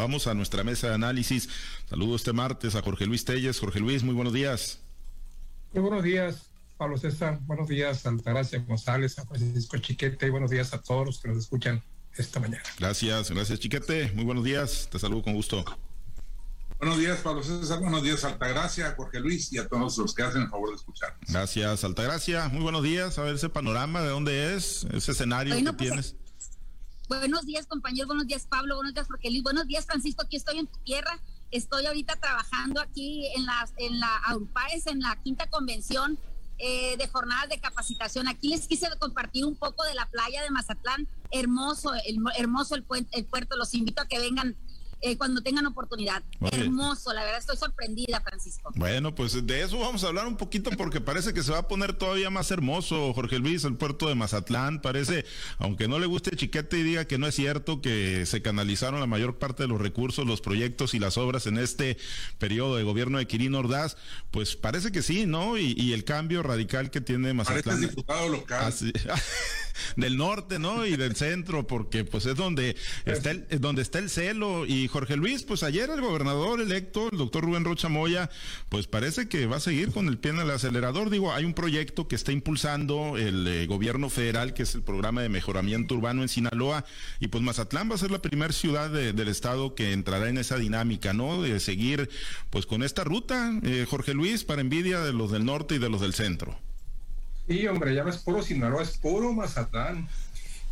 Saludamos a nuestra mesa de análisis. Saludo este martes a Jorge Luis Telles. Jorge Luis, muy buenos días. Muy buenos días, Pablo César. Buenos días, Altagracia González, a Francisco Chiquete. Y buenos días a todos los que nos escuchan esta mañana. Gracias, gracias Chiquete. Muy buenos días. Te saludo con gusto. Buenos días, Pablo César. Buenos días, Altagracia, Jorge Luis y a todos los que hacen el favor de escuchar. Gracias, Altagracia. Muy buenos días. A ver ese panorama, ¿de dónde es? Ese escenario que pues, tienes. Buenos días, compañero. Buenos días, Pablo. Buenos días, Luis. Buenos días, Francisco. Aquí estoy en tu tierra. Estoy ahorita trabajando aquí en la, en la AURPAES, en la quinta convención eh, de jornadas de capacitación. Aquí les quise compartir un poco de la playa de Mazatlán. Hermoso, el, hermoso el, el puerto. Los invito a que vengan eh, cuando tengan oportunidad. Hermoso, la verdad estoy sorprendida, Francisco. Bueno, pues de eso vamos a hablar un poquito porque parece que se va a poner todavía más hermoso, Jorge Luis, el puerto de Mazatlán. Parece, aunque no le guste Chiquete y diga que no es cierto que se canalizaron la mayor parte de los recursos, los proyectos y las obras en este periodo de gobierno de Quirino Ordaz, pues parece que sí, ¿no? Y, el cambio radical que tiene Mazatlán. Parece diputado local. del norte, ¿no? Y del centro, porque pues es donde está el, donde está el celo. Y Jorge Luis, pues ayer el gobernador electo, el doctor Rubén Rocha Moya, pues parece que va a seguir con el pie en el acelerador. Digo, hay un proyecto que está impulsando el eh, gobierno federal, que es el programa de mejoramiento urbano en Sinaloa, y pues Mazatlán va a ser la primera ciudad del estado que entrará en esa dinámica, ¿no? De seguir pues con esta ruta, eh, Jorge Luis, para envidia de los del norte y de los del centro. Sí, hombre, ya no es puro Sinaloa, es puro Mazatlán.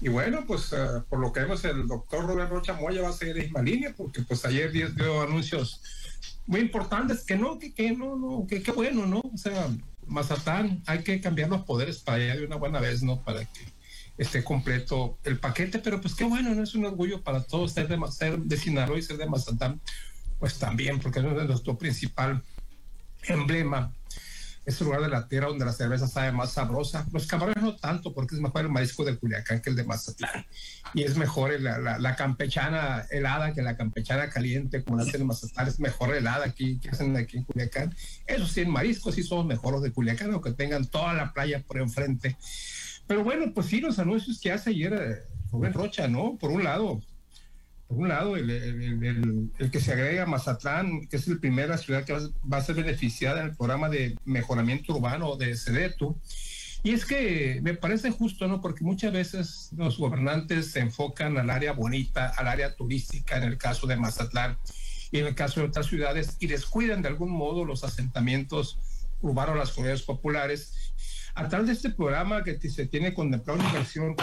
Y bueno, pues eh, por lo que vemos, el doctor Robert Rocha Moya va a seguir en misma línea, porque pues ayer dio anuncios muy importantes, que no, que, que no, no, que qué bueno, ¿no? O sea, Mazatlán, hay que cambiar los poderes para allá de una buena vez, ¿no? Para que esté completo el paquete, pero pues qué bueno, ¿no? Es un orgullo para todos ser de, ser de Sinaloa y ser de Mazatlán, pues también, porque es nuestro principal emblema es el lugar de la tierra donde la cerveza sabe más sabrosa. Los camarones no tanto, porque es mejor el marisco de Culiacán que el de Mazatlán. Y es mejor la, la, campechana helada que la campechana caliente, como la hacen en Mazatlán. Es mejor helada aquí que hacen aquí en Culiacán. Eso sí, en mariscos sí somos mejores de Culiacán, aunque tengan toda la playa por enfrente. Pero bueno, pues sí, los anuncios que hace ayer eh, Rubén Rocha, ¿no? Por un lado, por un lado, el, que se agrega a Mazatlán, que es la primera ciudad que va, a ser beneficiada en el programa de mejoramiento urbano de CEDETU. Y es que me parece justo, ¿no? Porque muchas veces los gobernantes se enfocan al área bonita, al área turística, en el caso de Mazatlán y en el caso de otras ciudades, y descuidan de algún modo los asentamientos urbanos, las comunidades populares. A través de este programa que se tiene contemplado una inversión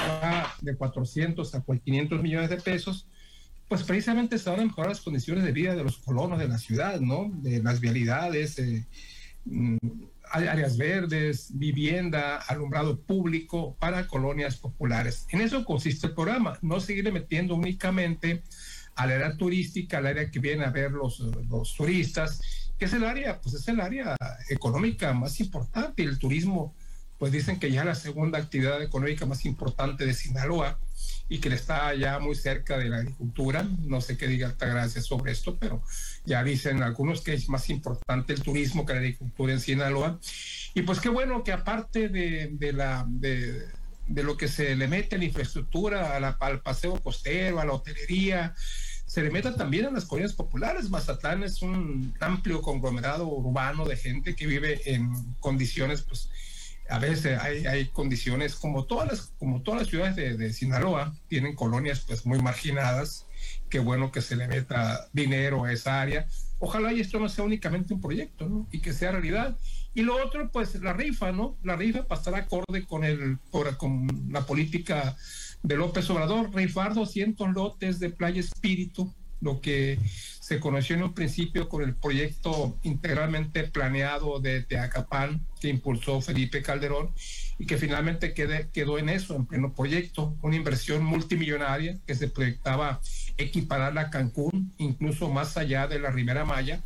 de 400 a 500 millones de pesos, pues precisamente se van a mejorar las condiciones de vida de los colonos de la ciudad, ¿no? De las vialidades, mm, áreas verdes, vivienda, alumbrado público para colonias populares. En eso consiste el programa, no seguir metiendo únicamente al área turística, al área que vienen a ver los, los turistas, que es el área, pues es el área económica más importante, el turismo, pues dicen que ya la segunda actividad económica más importante de Sinaloa y que le está ya muy cerca de la agricultura. No sé qué diga Altagracia sobre esto, pero ya dicen algunos que es más importante el turismo que la agricultura en Sinaloa. Y pues qué bueno que aparte de, de la... De, lo que se le mete a la infraestructura, al paseo costero, a la hotelería, se le meta también a las colonias populares. Mazatlán es un amplio conglomerado urbano de gente que vive en condiciones pues, a veces hay, hay, condiciones como todas las, como todas las ciudades de, de, Sinaloa, tienen colonias pues muy marginadas, qué bueno que se le meta dinero a esa área. Ojalá y esto no sea únicamente un proyecto, ¿no? Y que sea realidad. Y lo otro, pues la rifa, ¿no? La rifa para estar acorde con, el, con la política de López Obrador, rifar 200 lotes de Playa Espíritu, lo que se conoció en un principio con el proyecto integralmente planeado de Teacapán que impulsó Felipe Calderón y que finalmente quedó en eso, en pleno proyecto, una inversión multimillonaria que se proyectaba equiparar a Cancún, incluso más allá de la Ribera Maya,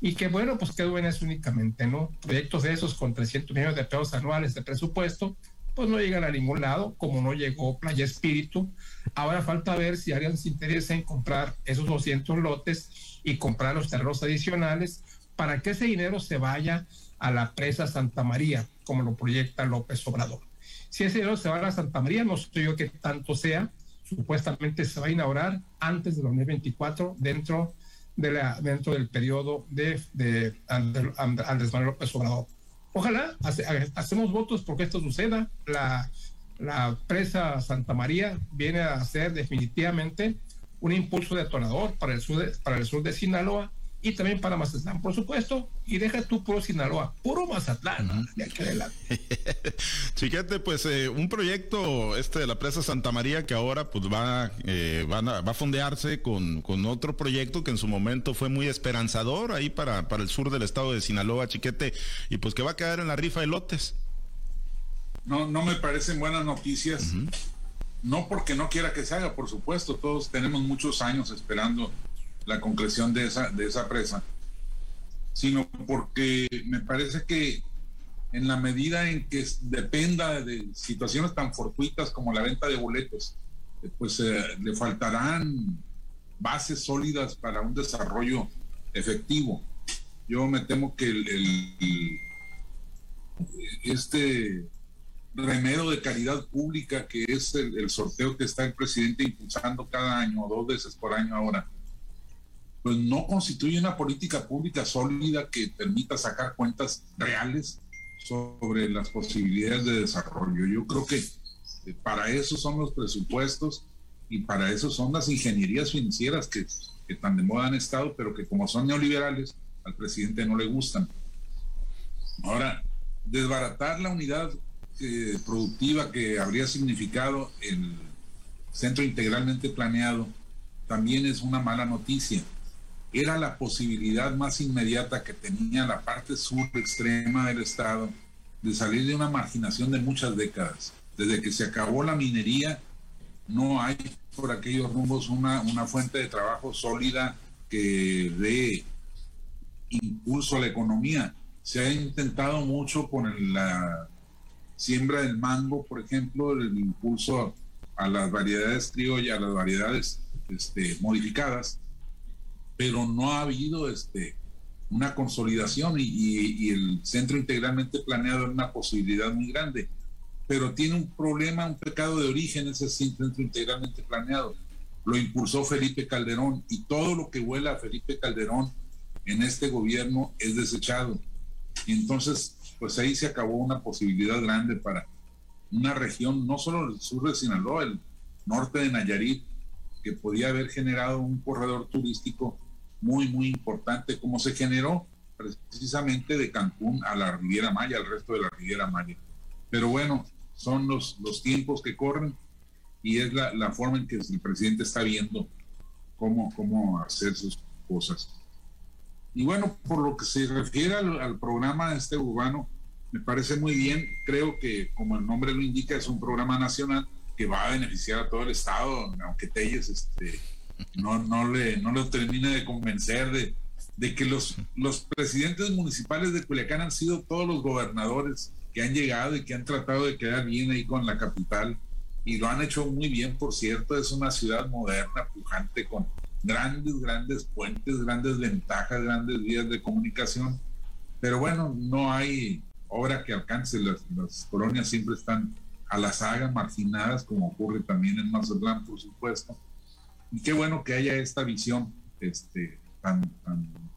y que bueno, pues quedó en eso únicamente, ¿no? Proyectos de esos con 300 millones de pesos anuales de presupuesto, pues no llegan a ningún lado, como no llegó Playa Espíritu. Ahora falta ver si alguien se interesa en comprar esos 200 lotes y comprar los terrenos adicionales para que ese dinero se vaya a la presa Santa María, como lo proyecta López Obrador. Si ese dinero se va a la Santa María, no sé yo qué tanto sea, supuestamente se va a inaugurar antes de 2024 dentro dentro del periodo de, de Andrés Manuel López Obrador. Ojalá hacemos votos porque esto suceda. La, presa Santa María viene a ser definitivamente un impulso detonador para el sur para el sur de Sinaloa y también para Mazatlán, por supuesto, y deja tú puro Sinaloa, puro Mazatlán, de aquí adelante. Chiquete, pues eh, un proyecto este de la presa Santa María que ahora pues va, eh, van a, va a fondearse con, con, otro proyecto que en su momento fue muy esperanzador ahí para, para el sur del estado de Sinaloa, Chiquete, y pues que va a quedar en la rifa de lotes. No, no me parecen buenas noticias. No porque no quiera que se haga, por supuesto, todos tenemos muchos años esperando la concreción de esa, de esa presa, sino porque me parece que en la medida en que dependa de situaciones tan fortuitas como la venta de boletos, eh, pues eh, le faltarán bases sólidas para un desarrollo efectivo. Yo me temo que este remedio de caridad pública que es el, el, sorteo que está el presidente impulsando cada año, dos veces por año ahora, pues no constituye una política pública sólida que permita sacar cuentas reales sobre las posibilidades de desarrollo. Yo creo que eh, para eso son los presupuestos y para eso son las ingenierías financieras que, tan de moda han estado, pero que como son neoliberales, al presidente no le gustan. Ahora, desbaratar la unidad eh, productiva que habría significado el centro integralmente planeado también es una mala noticia era la posibilidad más inmediata que tenía la parte sur extrema del estado de salir de una marginación de muchas décadas. Desde que se acabó la minería, no hay por aquellos rumbos una, una fuente de trabajo sólida que dé impulso a la economía. Se ha intentado mucho con la siembra del mango, por ejemplo, el impulso a las variedades criollas, a las variedades este, modificadas, pero no ha habido este, una consolidación y, el centro integralmente planeado es una posibilidad muy grande, pero tiene un problema, un pecado de origen ese centro integralmente planeado. Lo impulsó Felipe Calderón y todo lo que huela a Felipe Calderón en este gobierno es desechado. Y entonces, pues ahí se acabó una posibilidad grande para una región, no solo el sur de Sinaloa, el norte de Nayarit, que podía haber generado un corredor turístico muy, muy importante, como se generó precisamente de Cancún a la Riviera Maya, al resto de la Riviera Maya. Pero bueno, son los, los tiempos que corren y es la, la forma en que el presidente está viendo cómo, cómo hacer sus cosas. Y bueno, por lo que se refiere al, al programa este urbano, me parece muy bien. Creo que, como el nombre lo indica, es un programa nacional que va a beneficiar a todo el Estado, aunque Telles este, no, no, le, no lo termina de convencer de, de que los, los presidentes municipales de Culiacán han sido todos los gobernadores que han llegado y que han tratado de quedar bien ahí con la capital. Y lo han hecho muy bien, por cierto, es una ciudad moderna, pujante, con grandes, grandes puentes, grandes ventajas, grandes vías de comunicación, pero bueno, no hay obra que alcance, las, las colonias siempre están a la saga, marginadas, como ocurre también en Mazatlán, por supuesto y qué bueno que haya esta visión este, tan,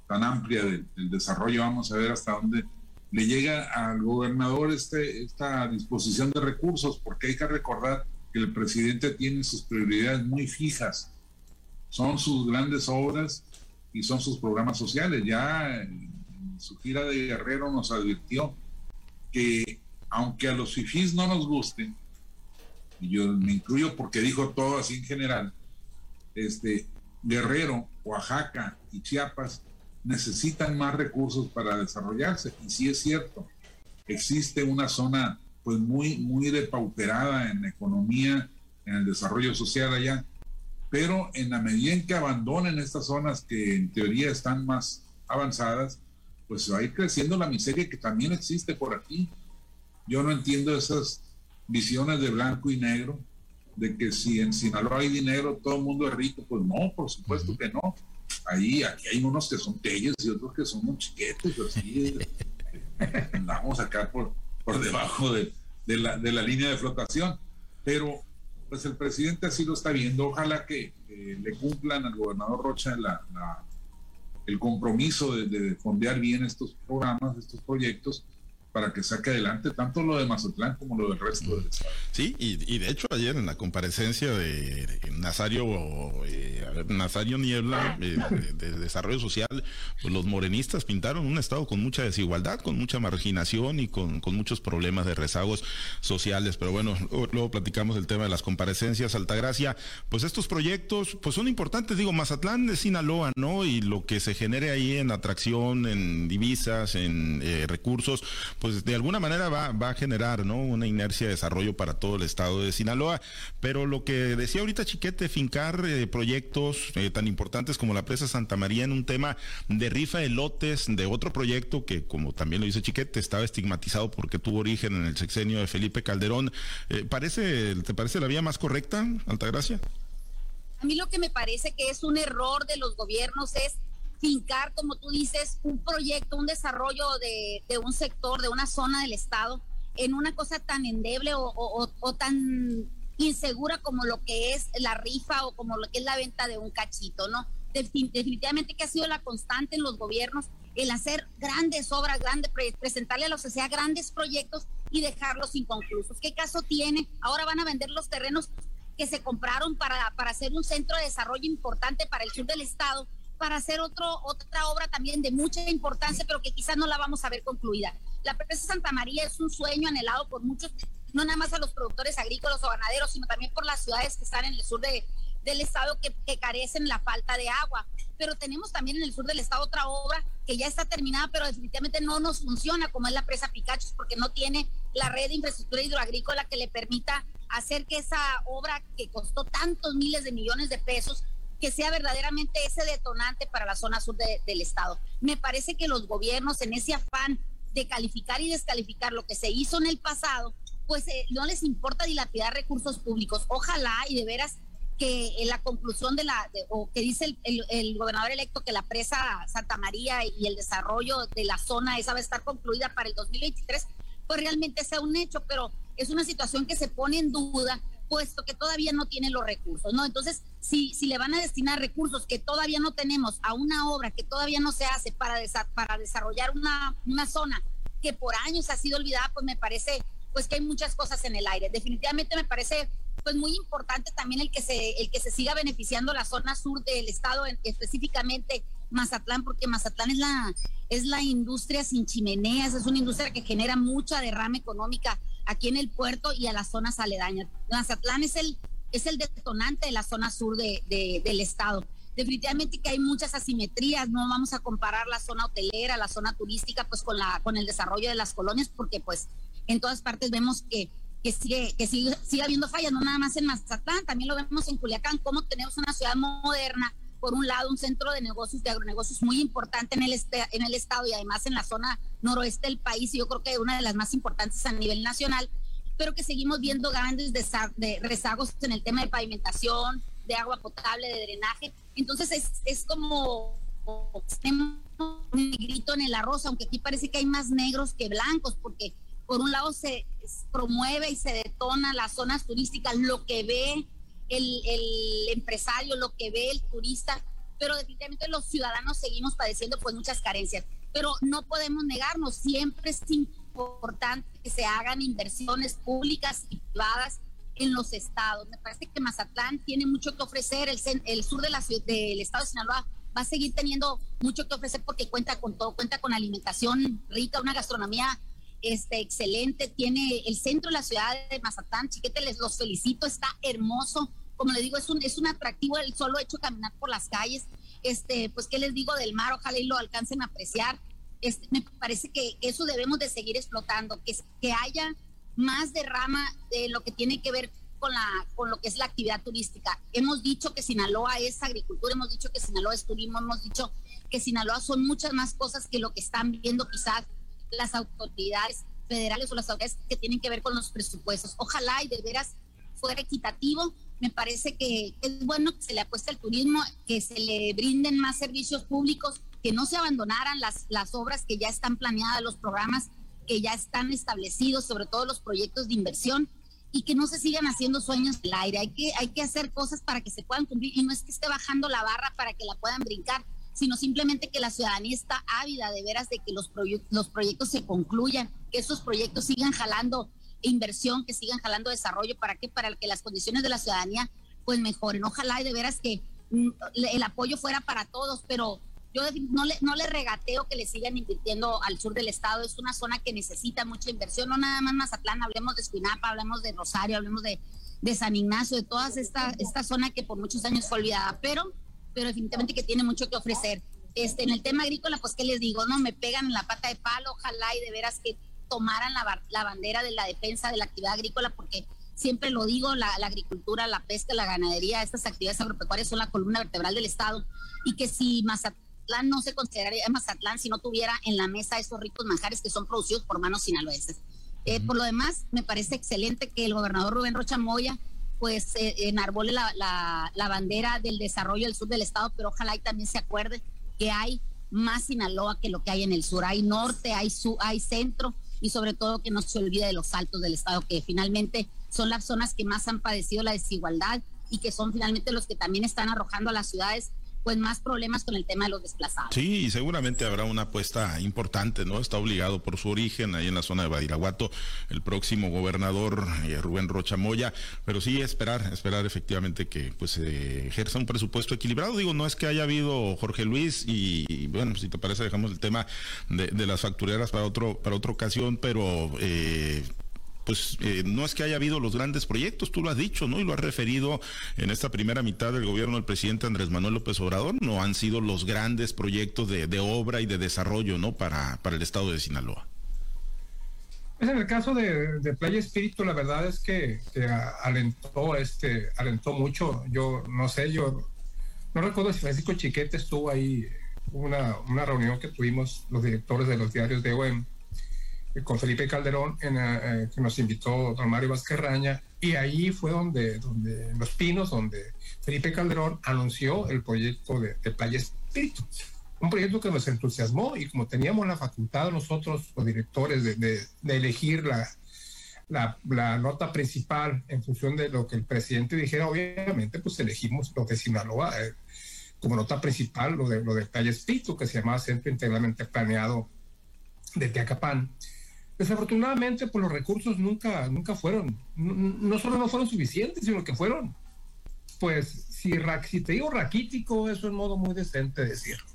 tan, amplia del, desarrollo. Vamos a ver hasta dónde le llega al gobernador este, esta disposición de recursos, porque hay que recordar que el presidente tiene sus prioridades muy fijas. Son sus grandes obras y son sus programas sociales. Ya en su gira de Guerrero nos advirtió que aunque a los fifís no nos gusten, y yo me incluyo porque dijo todo así en general, este, Guerrero, Oaxaca y Chiapas necesitan más recursos para desarrollarse. Y sí es cierto, existe una zona pues muy, muy depauperada en economía, en el desarrollo social allá, pero en la medida en que abandonen estas zonas que en teoría están más avanzadas, pues va a ir creciendo la miseria que también existe por aquí. Yo no entiendo esas visiones de blanco y negro de que si en Sinaloa hay dinero, todo el mundo es rico, pues no, por supuesto que no. Ahí, aquí hay unos que son telles y otros que son muy chiquetes, así andamos acá por, por debajo de, la, de la línea de flotación. Pero pues el presidente así lo está viendo. Ojalá que le cumplan al gobernador Rocha la, el compromiso de, de fondear bien estos programas, estos proyectos para que saque adelante tanto lo de Mazatlán como lo del resto del estado. Sí, y, de hecho ayer en la comparecencia de, Nazario eh, Nazario Niebla eh, de, Desarrollo Social, pues los morenistas pintaron un estado con mucha desigualdad, con mucha marginación y con, muchos problemas de rezagos sociales. Pero bueno, luego platicamos el tema de las comparecencias. Altagracia, pues estos proyectos pues son importantes. Digo, Mazatlán es Sinaloa, ¿no? Y lo que se genere ahí en atracción, en divisas, en eh, recursos, pues de alguna manera va, va a generar ¿no? una inercia de desarrollo para todo el estado de Sinaloa. Pero lo que decía ahorita Chiquete, fincar eh, proyectos eh, tan importantes como la presa Santa María en un tema de rifa de lotes de otro proyecto que, como también lo dice Chiquete, estaba estigmatizado porque tuvo origen en el sexenio de Felipe Calderón. Eh, parece, ¿Te parece la vía más correcta, Altagracia? A mí lo que me parece que es un error de los gobiernos es fincar, como tú dices, un proyecto, un desarrollo de, un sector, de una zona del Estado, en una cosa tan endeble o, tan insegura como lo que es la rifa o como lo que es la venta de un cachito, ¿no? Definitivamente que ha sido la constante en los gobiernos el hacer grandes obras, grandes, presentarle a la sociedad grandes proyectos y dejarlos inconclusos. ¿Qué caso tiene? Ahora van a vender los terrenos que se compraron para, para hacer un centro de desarrollo importante para el sur del estado para hacer otro, otra obra también de mucha importancia, pero que quizás no la vamos a ver concluida. La presa Santa María es un sueño anhelado por muchos, no nada más a los productores agrícolas o ganaderos, sino también por las ciudades que están en el sur de, del estado que, que, carecen la falta de agua. Pero tenemos también en el sur del estado otra obra que ya está terminada, pero definitivamente no nos funciona, como es la presa Picachos, porque no tiene la red de infraestructura hidroagrícola que le permita hacer que esa obra que costó tantos miles de millones de pesos que sea verdaderamente ese detonante para la zona sur del estado. Me parece que los gobiernos en ese afán de calificar y descalificar lo que se hizo en el pasado, pues eh, no les importa dilapidar recursos públicos. Ojalá y de veras que la conclusión de la, o que dice el, el, gobernador electo que la presa Santa María y el desarrollo de la zona esa va a estar concluida para el 2023, pues realmente sea un hecho, pero es una situación que se pone en duda puesto que todavía no tiene los recursos, ¿no? Entonces, si, si le van a destinar recursos que todavía no tenemos a una obra que todavía no se hace para, para desarrollar una, una zona que por años ha sido olvidada, pues me parece pues que hay muchas cosas en el aire. Definitivamente me parece pues muy importante también el que se el que se siga beneficiando la zona sur del estado, específicamente Mazatlán, porque Mazatlán es la es la industria sin chimeneas, es una industria que genera mucha derrama económica aquí en el puerto y a las zonas aledañas. Mazatlán es el, es el detonante de la zona sur de, del estado. Definitivamente que hay muchas asimetrías, no vamos a comparar la zona hotelera, la zona turística, pues con, la, con el desarrollo de las colonias, porque pues en todas partes vemos que, que, sigue, que sigue, sigue habiendo fallas, no nada más en Mazatlán, también lo vemos en Culiacán, cómo tenemos una ciudad moderna, por un lado un centro de negocios, de agronegocios muy importante en el, este, en el estado y además en la zona noroeste del país, y yo creo que una de las más importantes a nivel nacional, pero que seguimos viendo grandes de rezagos en el tema de pavimentación, de agua potable, de drenaje. Entonces es, es como un negrito en el arroz, aunque aquí parece que hay más negros que blancos, porque por un lado se promueve y se detona las zonas turísticas, lo que ve el, el empresario, lo que ve el turista, pero definitivamente los ciudadanos seguimos padeciendo pues muchas carencias. Pero no podemos negarnos, siempre es importante que se hagan inversiones públicas y privadas en los estados. Me parece que Mazatlán tiene mucho que ofrecer, el, el sur de la del estado de Sinaloa va a seguir teniendo mucho que ofrecer porque cuenta con todo, cuenta con alimentación rica, una gastronomía este, excelente, tiene el centro de la ciudad de Mazatlán, chiquete, les los felicito, está hermoso, como le digo, es un, es un atractivo el solo hecho de caminar por las calles, este, pues qué les digo del mar, ojalá y lo alcancen a apreciar, este, me parece que eso debemos de seguir explotando, que, que haya más derrama de lo que tiene que ver con, la, con lo que es la actividad turística. Hemos dicho que Sinaloa es agricultura, hemos dicho que Sinaloa es turismo, hemos dicho que Sinaloa son muchas más cosas que lo que están viendo quizás las autoridades federales o las autoridades que tienen que ver con los presupuestos. Ojalá y de veras fuera equitativo. Me parece que es bueno que se le apueste al turismo, que se le brinden más servicios públicos, que no se abandonaran las, las obras que ya están planeadas, los programas que ya están establecidos, sobre todo los proyectos de inversión, y que no se sigan haciendo sueños el aire. Hay que, hay que hacer cosas para que se puedan cumplir y no es que esté bajando la barra para que la puedan brincar, sino simplemente que la ciudadanía está ávida de veras de que los, los proyectos se concluyan, que esos proyectos sigan jalando inversión, que sigan jalando desarrollo, ¿para qué? Para que las condiciones de la ciudadanía pues mejoren. Ojalá y de veras que mm, el apoyo fuera para todos, pero yo no le, no le regateo que le sigan invirtiendo al sur del estado. Es una zona que necesita mucha inversión, no nada más Mazatlán, hablemos de Espinapa, hablemos de Rosario, hablemos de, de San Ignacio, de toda esta, esta zona que por muchos años fue olvidada, pero, pero definitivamente que tiene mucho que ofrecer. Este, en el tema agrícola, pues, ¿qué les digo? No, me pegan en la pata de palo, ojalá y de veras que tomaran la, la bandera de la defensa de la actividad agrícola, porque siempre lo digo, la, la, agricultura, la pesca, la ganadería, estas actividades agropecuarias son la columna vertebral del Estado y que si Mazatlán no se consideraría Mazatlán si no tuviera en la mesa esos ricos manjares que son producidos por manos sinaloenses. Eh, por lo demás, me parece excelente que el gobernador Rubén Rocha Moya pues eh, enarbole la, la, bandera del desarrollo del sur del estado, pero ojalá y también se acuerde que hay más Sinaloa que lo que hay en el sur. Hay norte, hay, sur, hay centro y sobre todo que no se olvide de los altos del estado, que finalmente son las zonas que más han padecido la desigualdad y que son finalmente los que también están arrojando a las ciudades pues más problemas con el tema de los desplazados. Sí, y seguramente habrá una apuesta importante, ¿no? Está obligado por su origen ahí en la zona de Badiraguato el próximo gobernador eh, Rubén Rocha Moya, pero sí esperar, esperar efectivamente que pues se ejerza un presupuesto equilibrado. Digo, no es que haya habido Jorge Luis y, bueno, si te parece dejamos el tema de, de, las factureras para otro para otra ocasión, pero eh, pues eh, no es que haya habido los grandes proyectos, tú lo has dicho, ¿no? Y lo has referido en esta primera mitad del gobierno del presidente Andrés Manuel López Obrador, no han sido los grandes proyectos de, obra y de desarrollo, ¿no? Para, para el estado de Sinaloa. Pues en el caso de, Playa Espíritu, la verdad es que, alentó, este, alentó mucho. Yo no sé, yo no recuerdo si Francisco Chiquete estuvo ahí, una, una reunión que tuvimos los directores de los diarios de OEM con Felipe Calderón, en, eh, eh, que nos invitó don Mario Vázquez Raña, y ahí fue donde, donde, en Los Pinos, donde Felipe Calderón anunció el proyecto de, Playa Espíritu. Un proyecto que nos entusiasmó y como teníamos la facultad nosotros, los directores, de, de, elegir la, la, la, nota principal en función de lo que el presidente dijera, obviamente, pues elegimos lo de Sinaloa eh, como nota principal, lo de, lo de Playa Espíritu, que se llamaba Centro Integralmente Planeado de Teacapán. Desafortunadamente, pues los recursos nunca, nunca fueron, no, solo no fueron suficientes, sino que fueron, pues, si, si te digo raquítico, eso es un modo muy decente de decirlo.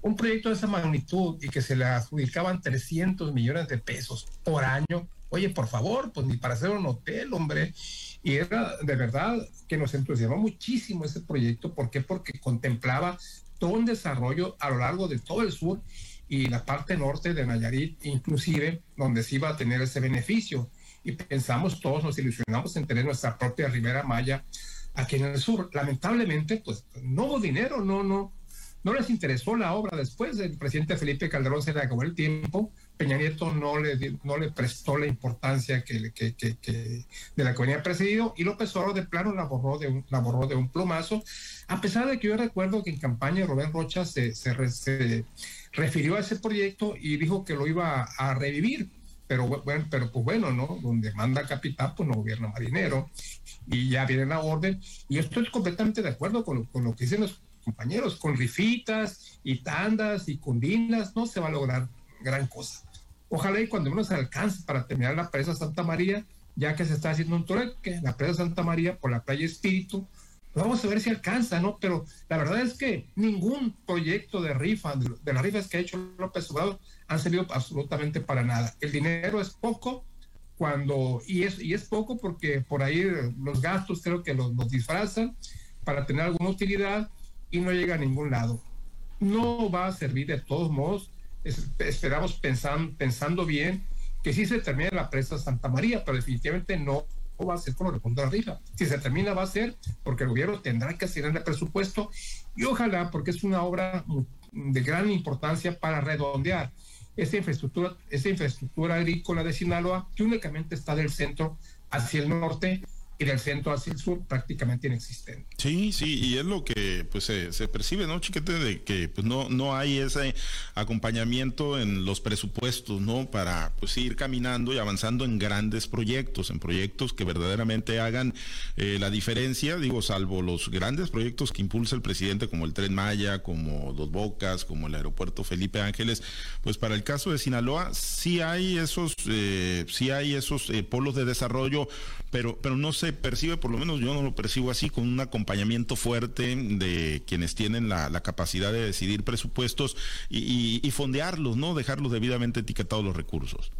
Un proyecto de esa magnitud y que se le adjudicaban 300 millones de pesos por año, oye, por favor, pues ni para hacer un hotel, hombre. Y era de verdad que nos entusiasmó muchísimo ese proyecto. ¿Por qué? Porque contemplaba todo un desarrollo a lo largo de todo el sur y la parte norte de Nayarit, inclusive, donde se iba a tener ese beneficio. Y pensamos todos, nos ilusionamos en tener nuestra propia Ribera Maya aquí en el sur. Lamentablemente, pues no hubo dinero, no, no, no les interesó la obra. Después el presidente Felipe Calderón se le acabó el tiempo. Peña Nieto no le, no le prestó la importancia que, que, que, de la que venía presidido y López Obrador de plano la borró de un, la borró de un plumazo, a pesar de que yo recuerdo que en campaña Rubén Rocha se, se, refirió a ese proyecto y dijo que lo iba a, revivir. Pero bueno, pero pues bueno, ¿no? Donde manda capitán, pues no gobierna marinero. Y ya viene la orden. Y estoy completamente de acuerdo con, con lo que dicen los compañeros. Con rifitas y tandas y cundinas no se va a lograr gran cosa. Ojalá y cuando menos alcance para terminar la presa Santa María, ya que se está haciendo un que la presa Santa María por la playa Espíritu, Vamos a ver si alcanza, ¿no? Pero la verdad es que ningún proyecto de rifa, de, las rifas que ha hecho López Obrador, han servido absolutamente para nada. El dinero es poco cuando, y es, y es poco porque por ahí los gastos creo que los, disfrazan para tener alguna utilidad y no llega a ningún lado. No va a servir de todos modos. Esperamos pensando, pensando bien que sí se termine la presa Santa María, pero definitivamente no va a ser los de arriba. Si se termina, va a ser porque el gobierno tendrá que hacer el presupuesto y ojalá, porque es una obra de gran importancia para redondear esa infraestructura, esa infraestructura agrícola de Sinaloa, que únicamente está del centro hacia el norte, y del centro hacia el sur prácticamente inexistente. Sí, sí, y es lo que pues se, percibe, ¿no, chiquete? De que pues no, no hay ese acompañamiento en los presupuestos, ¿no? Para pues ir caminando y avanzando en grandes proyectos, en proyectos que verdaderamente hagan eh, la diferencia, digo, salvo los grandes proyectos que impulsa el presidente como el Tren Maya, como Dos Bocas, como el aeropuerto Felipe Ángeles, pues para el caso de Sinaloa sí hay esos, eh, sí hay esos eh, polos de desarrollo, pero, pero no se percibe, por lo menos yo no lo percibo así, con un acompañamiento fuerte de quienes tienen la, capacidad de decidir presupuestos y, fondearlos, ¿no? Dejarlos debidamente etiquetados los recursos.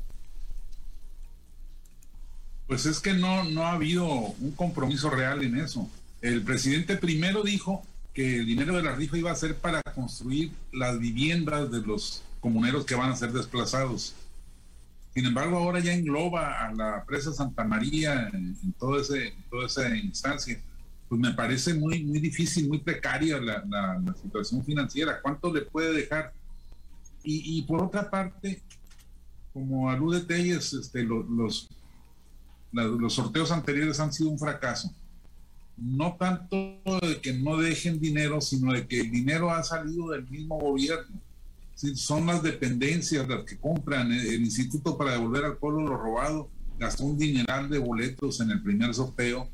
Pues es que no, no ha habido un compromiso real en eso. El presidente primero dijo que el dinero de la rifa iba a ser para construir las viviendas de los comuneros que van a ser desplazados. Sin embargo, ahora ya engloba a la presa Santa María en, todo ese, toda esa instancia. Pues me parece muy, muy difícil, muy precaria la, la, situación financiera. ¿Cuánto le puede dejar? Y, y por otra parte, como alude Telles, este, los, los, los sorteos anteriores han sido un fracaso. No tanto de que no dejen dinero, sino de que el dinero ha salido del mismo gobierno son las dependencias las que compran. El, Instituto para devolver al pueblo lo robado gastó un dineral de boletos en el primer sorteo.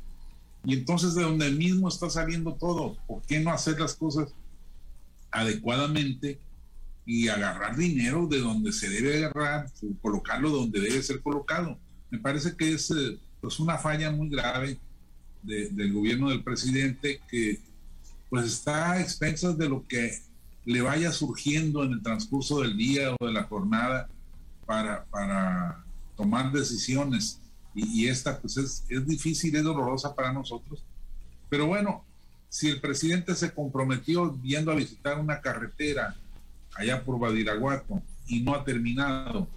Y entonces de donde mismo está saliendo todo, ¿por qué no hacer las cosas adecuadamente y agarrar dinero de donde se debe agarrar, colocarlo donde debe ser colocado? Me parece que es eh, pues una falla muy grave del gobierno del presidente que pues está a expensas de lo que le vaya surgiendo en el transcurso del día o de la jornada para, para tomar decisiones. Y, esta pues es, es difícil, es dolorosa para nosotros. Pero bueno, si el presidente se comprometió viendo a visitar una carretera allá por Badiraguato y no ha terminado,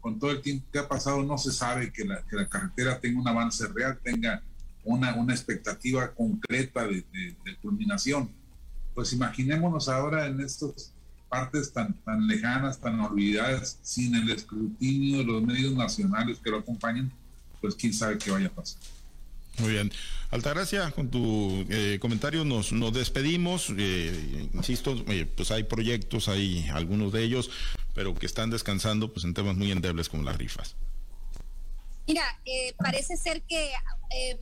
con todo el tiempo que ha pasado no se sabe que la, que la carretera tenga un avance real, tenga una, una expectativa concreta de, de culminación pues imaginémonos ahora en estas partes tan, tan lejanas, tan olvidadas, sin el escrutinio de los medios nacionales que lo acompañan, pues quién sabe qué vaya a pasar. Muy bien. Altagracia, con tu eh, comentario nos, nos despedimos. Eh, insisto, eh, pues hay proyectos, hay algunos de ellos, pero que están descansando pues en temas muy endebles como las rifas. Mira, parece ser que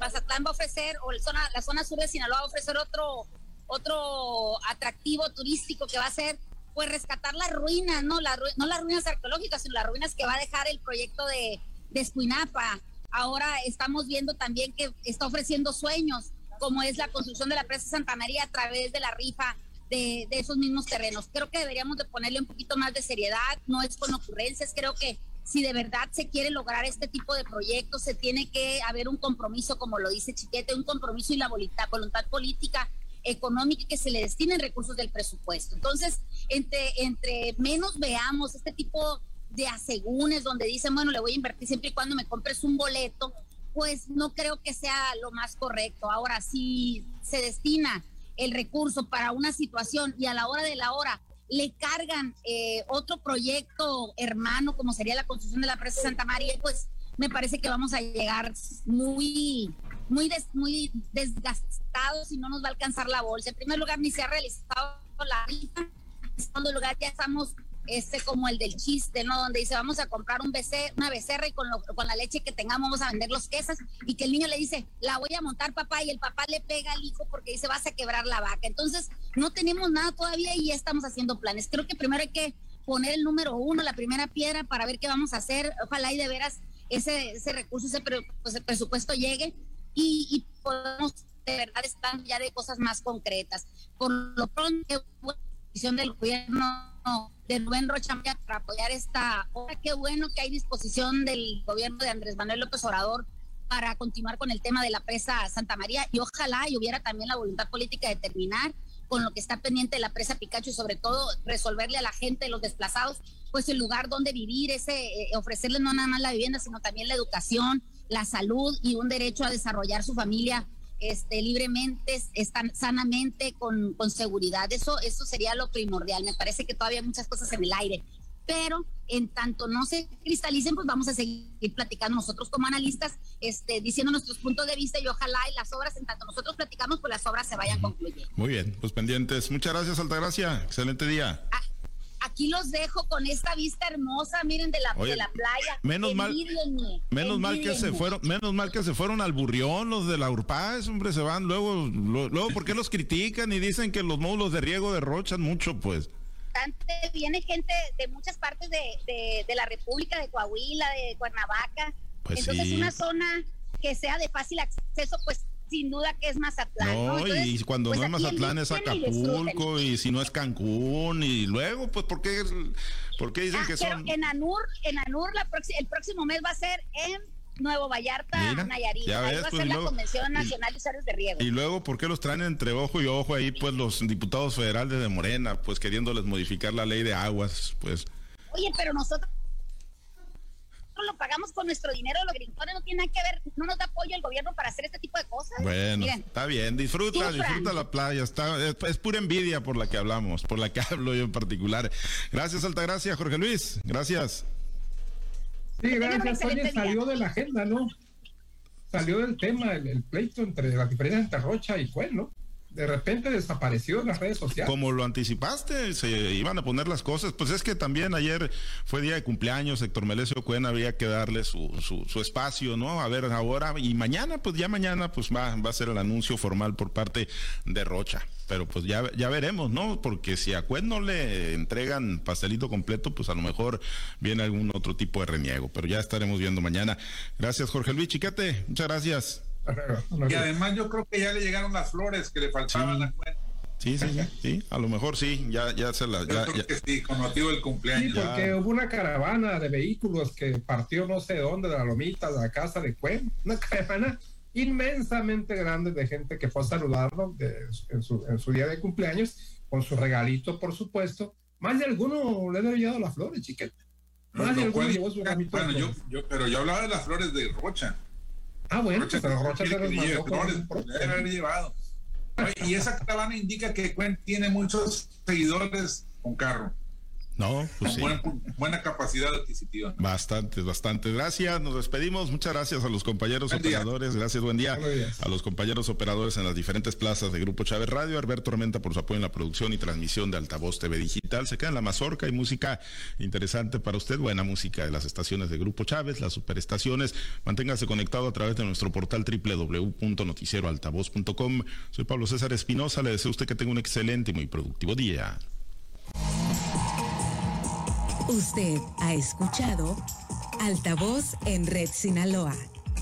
Mazatlán va a ofrecer, o zona, la zona sur de Sinaloa va a ofrecer otro otro atractivo turístico que va a ser pues rescatar las ruinas, no, no las ruinas arqueológicas, sino las ruinas que va a dejar el proyecto de, de Escuinapa. Ahora estamos viendo también que está ofreciendo sueños, como es la construcción de la presa Santa María a través de la rifa de, de, esos mismos terrenos. Creo que deberíamos de ponerle un poquito más de seriedad, no es con ocurrencias, creo que si de verdad se quiere lograr este tipo de proyectos, se tiene que haber un compromiso, como lo dice Chiquete, un compromiso y la voluntad política económica que se le destinen recursos del presupuesto. Entonces, entre, entre menos veamos este tipo de asegúnes donde dicen, bueno, le voy a invertir siempre y cuando me compres un boleto, pues no creo que sea lo más correcto. Ahora, si se destina el recurso para una situación y a la hora de la hora le cargan eh, otro proyecto hermano, como sería la construcción de la presa Santa María, pues me parece que vamos a llegar muy muy, muy desgastados y no nos va a alcanzar la bolsa. En primer lugar, ni se ha realizado la rifa. En segundo lugar, ya estamos este como el del chiste, ¿no? Donde dice, vamos a comprar un becerra, una becerra y con, con la leche que tengamos vamos a vender los quesos y que el niño le dice, la voy a montar papá y el papá le pega al hijo porque dice, vas a quebrar la vaca. Entonces, no tenemos nada todavía y ya estamos haciendo planes. Creo que primero hay que poner el número uno, la primera piedra para ver qué vamos a hacer. Ojalá y de veras ese, ese recurso, ese pues, presupuesto llegue y, podemos de verdad estar ya de cosas más concretas. Por lo pronto, la decisión del gobierno de Rubén Rocha para apoyar esta obra. Qué bueno que hay disposición del gobierno de Andrés Manuel López Obrador para continuar con el tema de la presa Santa María y ojalá y hubiera también la voluntad política de terminar con lo que está pendiente de la presa Picacho y sobre todo resolverle a la gente, los desplazados, pues el lugar donde vivir, ese eh, ofrecerles no nada más la vivienda, sino también la educación, la salud y un derecho a desarrollar su familia este, libremente, están sanamente, con, con seguridad. Eso, eso sería lo primordial. Me parece que todavía hay muchas cosas en el aire. pero en tanto no se cristalicen, pues vamos a seguir platicando nosotros como analistas, este, diciendo nuestros puntos de vista y ojalá y las obras, en tanto nosotros platicamos, pues las obras se vayan concluyendo. Muy bien, pues pendientes. Muchas gracias, Altagracia. Excelente día. Ah, aquí los dejo con esta vista hermosa, miren, de la, de la playa. Menos mal, menos mal que se fueron, menos mal que se fueron al burrión los de la Urpaz, hombre, se van luego, luego, ¿por qué los critican y dicen que los módulos de riego derrochan mucho, pues? viene gente de muchas partes de, de, la República, de Coahuila, de Cuernavaca. Pues Entonces, una zona que sea de fácil acceso, pues sin duda que es Mazatlán. No, y cuando pues, no es Mazatlán es Acapulco, y, si no es Cancún, y luego, pues, ¿por qué, por qué dicen ah, que son...? En Anur, en Anur la el próximo mes va a ser en Nuevo Vallarta, Nayarit. Ahí va a pues, ser la Convención Nacional de Usuarios de Riego. Y luego, ¿por qué los traen entre ojo y ojo ahí, pues, los diputados federales de Morena, pues, queriéndoles modificar la ley de aguas, pues? Oye, pero nosotros lo pagamos con nuestro dinero, los gringones no tienen nada que ver, no nos da apoyo el gobierno para hacer este tipo de cosas. Bueno, está bien, disfruta, disfruta la playa, está, es, pura envidia por la que hablamos, por la que hablo yo en particular. Gracias, Altagracia, Jorge Luis, gracias. Sí, gracias. Oye, salió de la agenda, ¿no? Salió del tema el, pleito entre la diferencia entre Rocha y Cuen, ¿no? De repente desapareció en las redes sociales. Como lo anticipaste, se iban a poner las cosas. Pues es que también ayer fue día de cumpleaños, Héctor Melesio Cuen había que darle su, su, espacio, ¿no? A ver ahora y mañana, pues ya mañana, pues va, va a ser el anuncio formal por parte de Rocha pero pues ya, ya veremos, ¿no? Porque si a Cuen no le entregan pastelito completo, pues a lo mejor viene algún otro tipo de reniego, pero ya estaremos viendo mañana. Gracias, Jorge Luis Chiquete, muchas gracias. Y además yo creo que ya le llegaron las flores que le faltaban a Cuen. Sí, sí, sí, a lo mejor sí, ya, ya se las... Ya, sí, con motivo del cumpleaños. Sí, porque hubo una caravana de vehículos que partió no sé dónde, de la lomita, de la casa de Cuen, una caravana inmensamente grande de gente que fue a saludarlo en, su, día de cumpleaños, con su regalito, por supuesto. Más de alguno le ha llevado las flores, chiquete. Más de alguno llevó su Bueno, yo, yo, pero yo hablaba de las flores de Rocha. Ah, bueno, pero Rocha se las flores, llevado. Y esa caravana indica que Cuen tiene muchos seguidores con carro. No, pues sí. Buena, capacidad adquisitiva. Bastante, bastante. Gracias, nos despedimos. Muchas gracias a los compañeros operadores. Gracias, buen día. A los compañeros operadores en las diferentes plazas de Grupo Chávez Radio. Alberto Tormenta por su apoyo en la producción y transmisión de Altavoz TV Digital. Se queda en la mazorca y música interesante para usted. Buena música de las estaciones de Grupo Chávez, las superestaciones. Manténgase conectado a través de nuestro portal www.noticieroaltavoz.com. Soy Pablo César Espinosa. Le deseo a usted que tenga un excelente y muy productivo día. Usted ha escuchado Altavoz en Red Sinaloa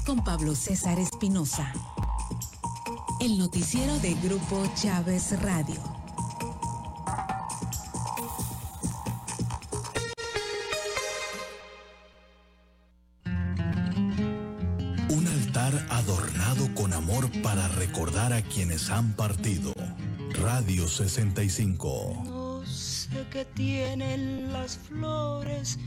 con Pablo César Espinosa. El noticiero de Grupo Chávez Radio. Un altar adornado con amor para recordar a quienes han partido. Radio 65 que tienen las flores